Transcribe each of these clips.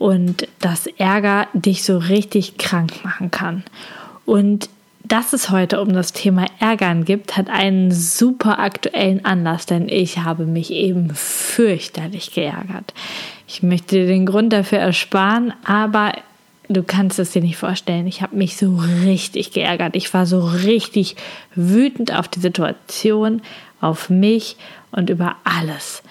und dass Ärger dich so richtig krank machen kann. Und dass es heute um das Thema Ärgern gibt, hat einen super aktuellen Anlass, denn ich habe mich eben fürchterlich geärgert. Ich möchte dir den Grund dafür ersparen, aber du kannst es dir nicht vorstellen. Ich habe mich so richtig geärgert. Ich war so richtig wütend auf die Situation, auf mich und über alles.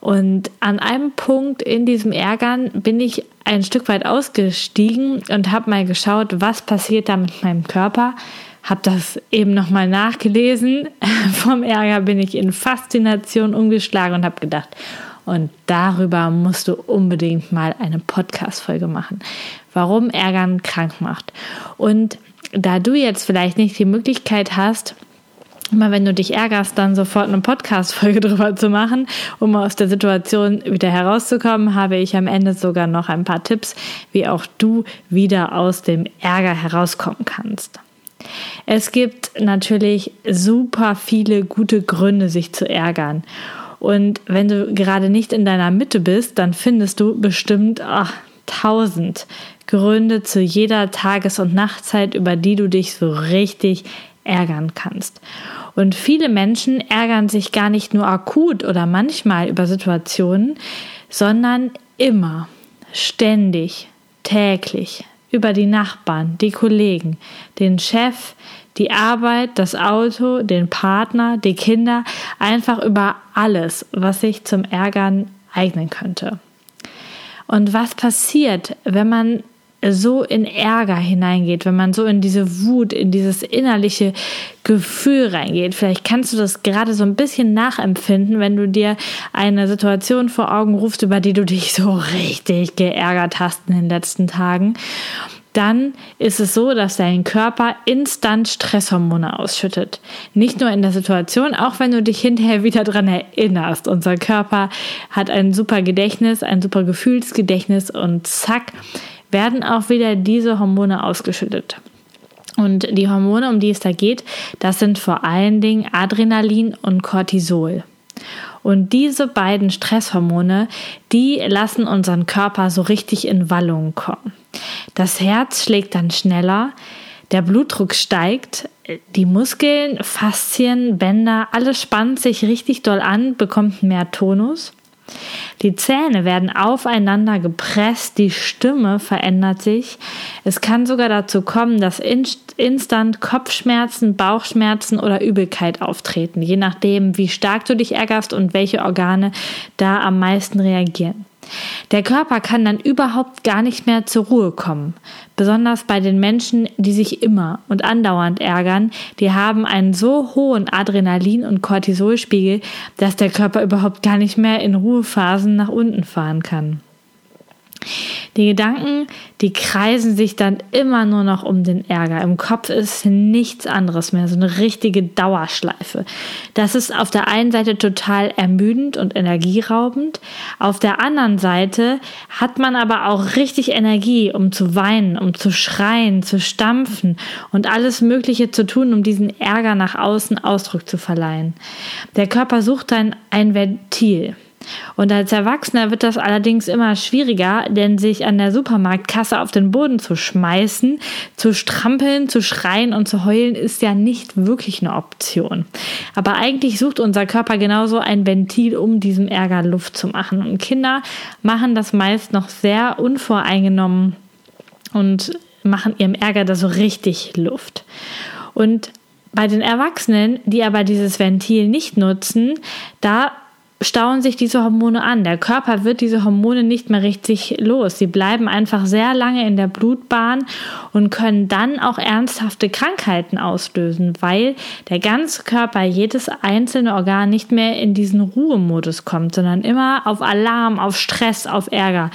Und an einem Punkt in diesem Ärgern bin ich ein Stück weit ausgestiegen und habe mal geschaut, was passiert da mit meinem Körper. Habe das eben nochmal nachgelesen. Vom Ärger bin ich in Faszination umgeschlagen und habe gedacht, und darüber musst du unbedingt mal eine Podcast-Folge machen. Warum Ärgern krank macht. Und da du jetzt vielleicht nicht die Möglichkeit hast, immer wenn du dich ärgerst, dann sofort eine Podcast-Folge drüber zu machen, um aus der Situation wieder herauszukommen, habe ich am Ende sogar noch ein paar Tipps, wie auch du wieder aus dem Ärger herauskommen kannst. Es gibt natürlich super viele gute Gründe, sich zu ärgern. Und wenn du gerade nicht in deiner Mitte bist, dann findest du bestimmt ach, tausend Gründe zu jeder Tages- und Nachtzeit, über die du dich so richtig ärgern kannst. Und viele Menschen ärgern sich gar nicht nur akut oder manchmal über Situationen, sondern immer, ständig, täglich, über die Nachbarn, die Kollegen, den Chef, die Arbeit, das Auto, den Partner, die Kinder, einfach über alles, was sich zum Ärgern eignen könnte. Und was passiert, wenn man so in Ärger hineingeht, wenn man so in diese Wut, in dieses innerliche Gefühl reingeht. Vielleicht kannst du das gerade so ein bisschen nachempfinden, wenn du dir eine Situation vor Augen rufst, über die du dich so richtig geärgert hast in den letzten Tagen. Dann ist es so, dass dein Körper instant Stresshormone ausschüttet. Nicht nur in der Situation, auch wenn du dich hinterher wieder dran erinnerst. Unser Körper hat ein super Gedächtnis, ein super Gefühlsgedächtnis und zack, werden auch wieder diese Hormone ausgeschüttet. Und die Hormone, um die es da geht, das sind vor allen Dingen Adrenalin und Cortisol. Und diese beiden Stresshormone, die lassen unseren Körper so richtig in Wallung kommen. Das Herz schlägt dann schneller, der Blutdruck steigt, die Muskeln, Faszien, Bänder, alles spannt sich richtig doll an, bekommt mehr Tonus. Die Zähne werden aufeinander gepresst, die Stimme verändert sich. Es kann sogar dazu kommen, dass instant Kopfschmerzen, Bauchschmerzen oder Übelkeit auftreten, je nachdem, wie stark du dich ärgerst und welche Organe da am meisten reagieren. Der Körper kann dann überhaupt gar nicht mehr zur Ruhe kommen. Besonders bei den Menschen, die sich immer und andauernd ärgern, die haben einen so hohen Adrenalin- und Cortisolspiegel, dass der Körper überhaupt gar nicht mehr in Ruhephasen nach unten fahren kann. Die Gedanken, die kreisen sich dann immer nur noch um den Ärger. Im Kopf ist nichts anderes mehr, so eine richtige Dauerschleife. Das ist auf der einen Seite total ermüdend und energieraubend. Auf der anderen Seite hat man aber auch richtig Energie, um zu weinen, um zu schreien, zu stampfen und alles Mögliche zu tun, um diesen Ärger nach außen Ausdruck zu verleihen. Der Körper sucht dann ein Ventil. Und als Erwachsener wird das allerdings immer schwieriger, denn sich an der Supermarktkasse auf den Boden zu schmeißen, zu strampeln, zu schreien und zu heulen ist ja nicht wirklich eine Option. Aber eigentlich sucht unser Körper genauso ein Ventil, um diesem Ärger Luft zu machen. Und Kinder machen das meist noch sehr unvoreingenommen und machen ihrem Ärger da so richtig Luft. Und bei den Erwachsenen, die aber dieses Ventil nicht nutzen, da stauen sich diese Hormone an. Der Körper wird diese Hormone nicht mehr richtig los. Sie bleiben einfach sehr lange in der Blutbahn und können dann auch ernsthafte Krankheiten auslösen, weil der ganze Körper, jedes einzelne Organ nicht mehr in diesen Ruhemodus kommt, sondern immer auf Alarm, auf Stress, auf Ärger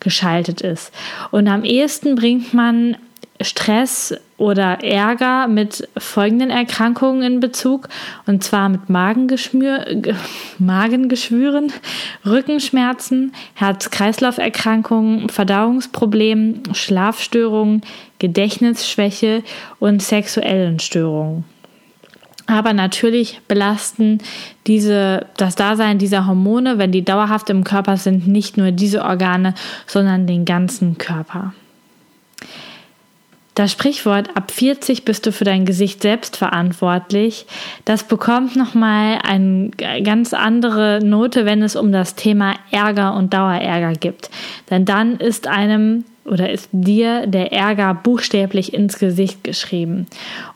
geschaltet ist. Und am ehesten bringt man Stress oder Ärger mit folgenden Erkrankungen in Bezug, und zwar mit Magengeschwüren, Rückenschmerzen, Herz-Kreislauf-Erkrankungen, Verdauungsproblemen, Schlafstörungen, Gedächtnisschwäche und sexuellen Störungen. Aber natürlich belasten diese, das Dasein dieser Hormone, wenn die dauerhaft im Körper sind, nicht nur diese Organe, sondern den ganzen Körper. Das Sprichwort ab 40 bist du für dein Gesicht selbst verantwortlich, das bekommt nochmal eine ganz andere Note, wenn es um das Thema Ärger und Dauerärger gibt. Denn dann ist einem oder ist dir der Ärger buchstäblich ins Gesicht geschrieben.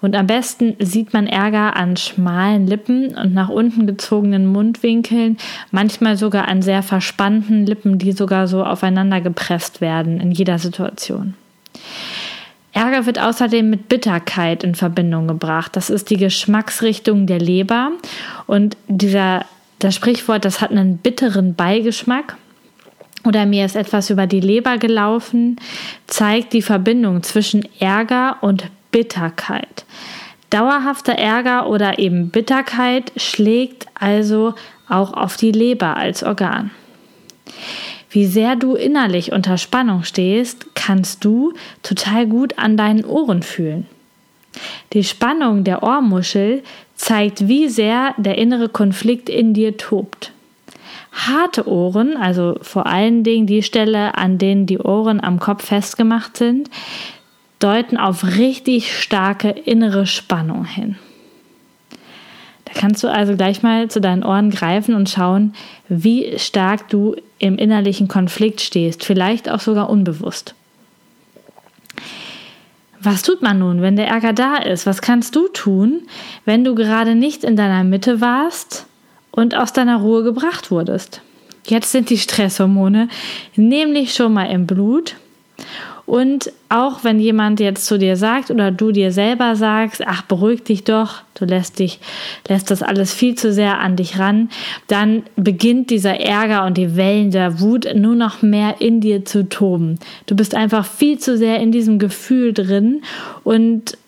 Und am besten sieht man Ärger an schmalen Lippen und nach unten gezogenen Mundwinkeln, manchmal sogar an sehr verspannten Lippen, die sogar so aufeinander gepresst werden in jeder Situation. Ärger wird außerdem mit Bitterkeit in Verbindung gebracht. Das ist die Geschmacksrichtung der Leber. Und dieser, das Sprichwort, das hat einen bitteren Beigeschmack oder mir ist etwas über die Leber gelaufen, zeigt die Verbindung zwischen Ärger und Bitterkeit. Dauerhafter Ärger oder eben Bitterkeit schlägt also auch auf die Leber als Organ. Wie sehr du innerlich unter Spannung stehst, kannst du total gut an deinen Ohren fühlen. Die Spannung der Ohrmuschel zeigt, wie sehr der innere Konflikt in dir tobt. Harte Ohren, also vor allen Dingen die Stelle, an denen die Ohren am Kopf festgemacht sind, deuten auf richtig starke innere Spannung hin. Da kannst du also gleich mal zu deinen Ohren greifen und schauen, wie stark du im innerlichen Konflikt stehst, vielleicht auch sogar unbewusst. Was tut man nun, wenn der Ärger da ist? Was kannst du tun, wenn du gerade nicht in deiner Mitte warst und aus deiner Ruhe gebracht wurdest? Jetzt sind die Stresshormone nämlich schon mal im Blut und auch wenn jemand jetzt zu dir sagt oder du dir selber sagst, ach, beruhig dich doch, du lässt dich, lässt das alles viel zu sehr an dich ran, dann beginnt dieser Ärger und die Wellen der Wut nur noch mehr in dir zu toben. Du bist einfach viel zu sehr in diesem Gefühl drin und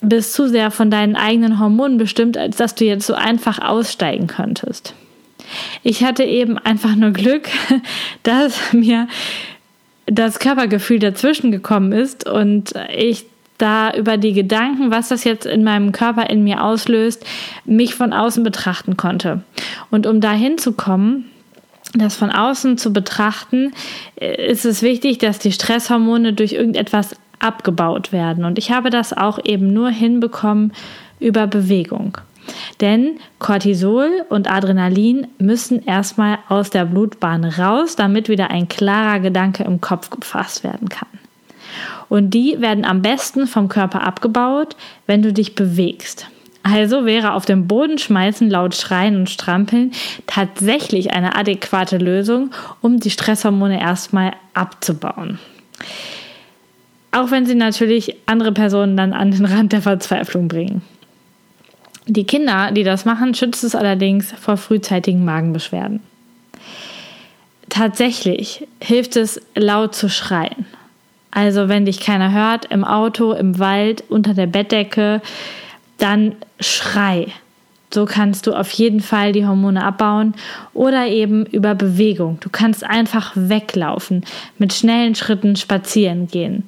bist zu sehr von deinen eigenen Hormonen bestimmt, als dass du jetzt so einfach aussteigen könntest. Ich hatte eben einfach nur Glück, dass mir das Körpergefühl dazwischen gekommen ist und ich da über die Gedanken, was das jetzt in meinem Körper in mir auslöst, mich von außen betrachten konnte. Und um dahin zu kommen, das von außen zu betrachten, ist es wichtig, dass die Stresshormone durch irgendetwas abgebaut werden. Und ich habe das auch eben nur hinbekommen über Bewegung. Denn Cortisol und Adrenalin müssen erstmal aus der Blutbahn raus, damit wieder ein klarer Gedanke im Kopf gefasst werden kann. Und die werden am besten vom Körper abgebaut, wenn du dich bewegst. Also wäre auf dem Boden schmeißen, laut schreien und strampeln tatsächlich eine adäquate Lösung, um die Stresshormone erstmal abzubauen. Auch wenn sie natürlich andere Personen dann an den Rand der Verzweiflung bringen. Die Kinder, die das machen, schützt es allerdings vor frühzeitigen Magenbeschwerden. Tatsächlich hilft es, laut zu schreien. Also wenn dich keiner hört, im Auto, im Wald, unter der Bettdecke, dann schrei. So kannst du auf jeden Fall die Hormone abbauen oder eben über Bewegung. Du kannst einfach weglaufen, mit schnellen Schritten spazieren gehen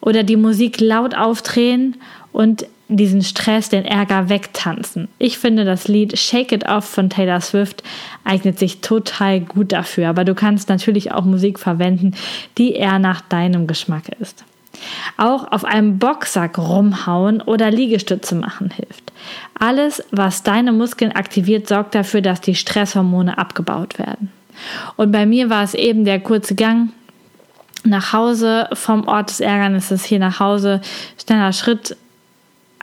oder die Musik laut aufdrehen und diesen Stress, den Ärger wegtanzen. Ich finde, das Lied Shake It Off von Taylor Swift eignet sich total gut dafür, aber du kannst natürlich auch Musik verwenden, die eher nach deinem Geschmack ist. Auch auf einem Boxsack rumhauen oder Liegestütze machen hilft. Alles, was deine Muskeln aktiviert, sorgt dafür, dass die Stresshormone abgebaut werden. Und bei mir war es eben der kurze Gang nach Hause vom Ort des Ärgernisses hier nach Hause, schneller Schritt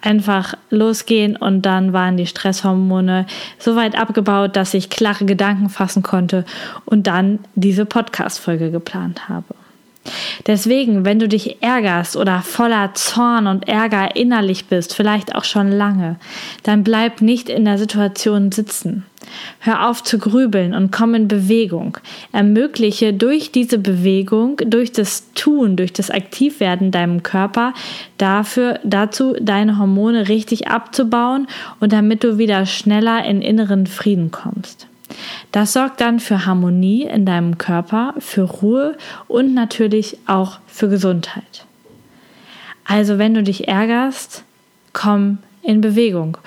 einfach losgehen und dann waren die Stresshormone so weit abgebaut, dass ich klare Gedanken fassen konnte und dann diese Podcast-Folge geplant habe. Deswegen, wenn du dich ärgerst oder voller Zorn und Ärger innerlich bist, vielleicht auch schon lange, dann bleib nicht in der Situation sitzen. Hör auf zu grübeln und komm in Bewegung. Ermögliche durch diese Bewegung, durch das Tun, durch das Aktivwerden deinem Körper dafür, dazu deine Hormone richtig abzubauen und damit du wieder schneller in inneren Frieden kommst. Das sorgt dann für Harmonie in deinem Körper, für Ruhe und natürlich auch für Gesundheit. Also wenn du dich ärgerst, komm in Bewegung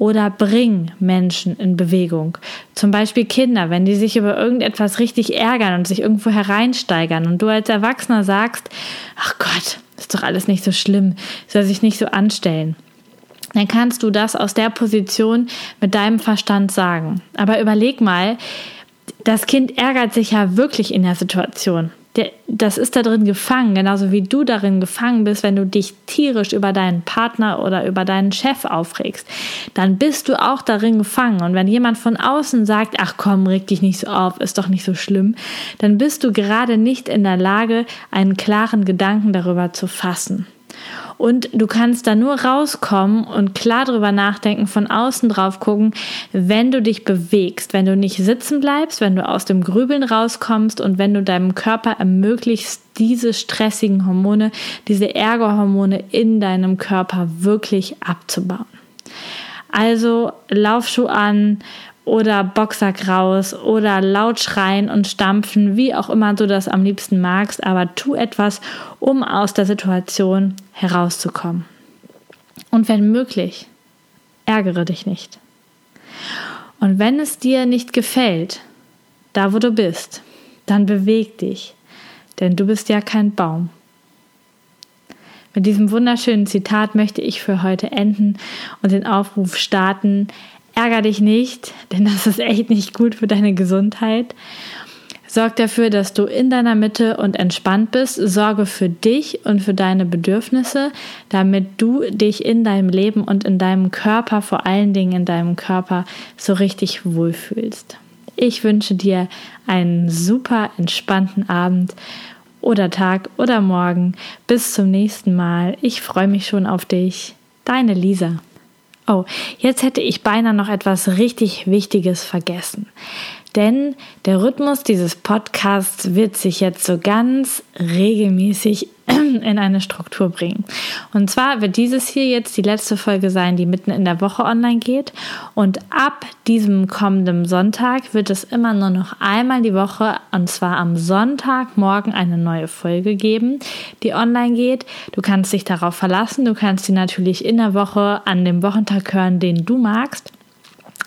oder bring Menschen in Bewegung. Zum Beispiel Kinder, wenn die sich über irgendetwas richtig ärgern und sich irgendwo hereinsteigern und du als Erwachsener sagst, ach Gott, ist doch alles nicht so schlimm, soll sich nicht so anstellen dann kannst du das aus der Position mit deinem Verstand sagen. Aber überleg mal, das Kind ärgert sich ja wirklich in der Situation. Das ist da drin gefangen, genauso wie du darin gefangen bist, wenn du dich tierisch über deinen Partner oder über deinen Chef aufregst. Dann bist du auch darin gefangen. Und wenn jemand von außen sagt, ach komm, reg dich nicht so auf, ist doch nicht so schlimm, dann bist du gerade nicht in der Lage, einen klaren Gedanken darüber zu fassen. Und du kannst da nur rauskommen und klar drüber nachdenken, von außen drauf gucken, wenn du dich bewegst, wenn du nicht sitzen bleibst, wenn du aus dem Grübeln rauskommst und wenn du deinem Körper ermöglicht, diese stressigen Hormone, diese Ärgerhormone in deinem Körper wirklich abzubauen. Also Laufschuh an oder Boxsack raus oder laut schreien und stampfen, wie auch immer du das am liebsten magst, aber tu etwas, um aus der Situation herauszukommen. Und wenn möglich, ärgere dich nicht. Und wenn es dir nicht gefällt, da wo du bist, dann beweg dich, denn du bist ja kein Baum. Mit diesem wunderschönen Zitat möchte ich für heute enden und den Aufruf starten, Ärger dich nicht, denn das ist echt nicht gut für deine Gesundheit. Sorg dafür, dass du in deiner Mitte und entspannt bist. Sorge für dich und für deine Bedürfnisse, damit du dich in deinem Leben und in deinem Körper, vor allen Dingen in deinem Körper, so richtig wohlfühlst. Ich wünsche dir einen super entspannten Abend oder Tag oder Morgen. Bis zum nächsten Mal. Ich freue mich schon auf dich. Deine Lisa. Oh, jetzt hätte ich beinahe noch etwas richtig Wichtiges vergessen. Denn der Rhythmus dieses Podcasts wird sich jetzt so ganz regelmäßig in eine Struktur bringen. Und zwar wird dieses hier jetzt die letzte Folge sein, die mitten in der Woche online geht. Und ab diesem kommenden Sonntag wird es immer nur noch einmal die Woche, und zwar am Sonntagmorgen, eine neue Folge geben, die online geht. Du kannst dich darauf verlassen. Du kannst sie natürlich in der Woche an dem Wochentag hören, den du magst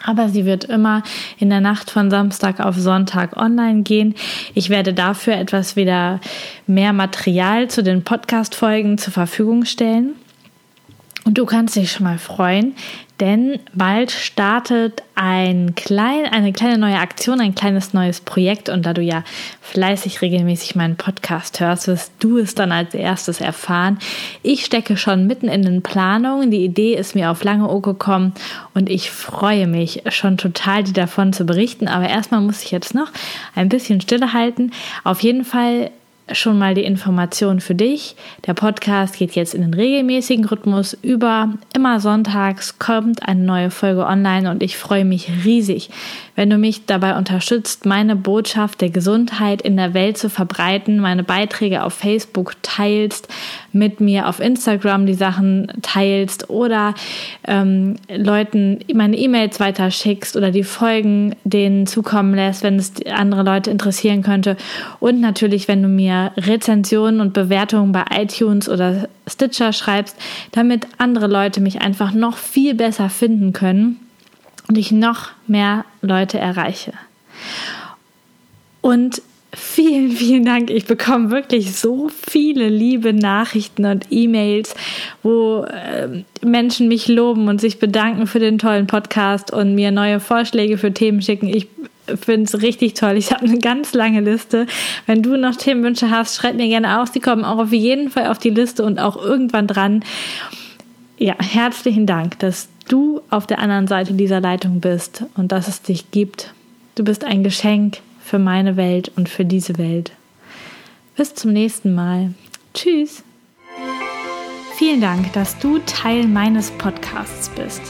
aber sie wird immer in der Nacht von Samstag auf Sonntag online gehen. Ich werde dafür etwas wieder mehr Material zu den Podcast-Folgen zur Verfügung stellen. Und du kannst dich schon mal freuen, denn bald startet ein klein, eine kleine neue Aktion, ein kleines neues Projekt. Und da du ja fleißig regelmäßig meinen Podcast hörst, wirst du es dann als erstes erfahren. Ich stecke schon mitten in den Planungen. Die Idee ist mir auf lange Ohr gekommen und ich freue mich schon total, dir davon zu berichten. Aber erstmal muss ich jetzt noch ein bisschen stille halten. Auf jeden Fall schon mal die Information für dich. Der Podcast geht jetzt in den regelmäßigen Rhythmus über. Immer sonntags kommt eine neue Folge online und ich freue mich riesig, wenn du mich dabei unterstützt, meine Botschaft der Gesundheit in der Welt zu verbreiten, meine Beiträge auf Facebook teilst, mit mir auf Instagram die Sachen teilst oder ähm, Leuten meine E-Mails weiterschickst oder die Folgen denen zukommen lässt, wenn es andere Leute interessieren könnte. Und natürlich, wenn du mir Rezensionen und Bewertungen bei iTunes oder Stitcher schreibst, damit andere Leute mich einfach noch viel besser finden können und ich noch mehr Leute erreiche. Und vielen, vielen Dank. Ich bekomme wirklich so viele liebe Nachrichten und E-Mails, wo äh, Menschen mich loben und sich bedanken für den tollen Podcast und mir neue Vorschläge für Themen schicken. Ich finde es richtig toll. Ich habe eine ganz lange Liste. Wenn du noch Themenwünsche hast, schreib mir gerne aus. Die kommen auch auf jeden Fall auf die Liste und auch irgendwann dran. ja, herzlichen Dank, dass du auf der anderen Seite dieser Leitung bist und dass es dich gibt. Du bist ein Geschenk für meine Welt und für diese Welt. Bis zum nächsten Mal. Tschüss. Vielen Dank, dass du Teil meines Podcasts bist.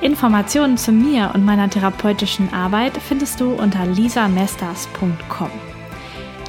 Informationen zu mir und meiner therapeutischen Arbeit findest du unter lisamesters.com.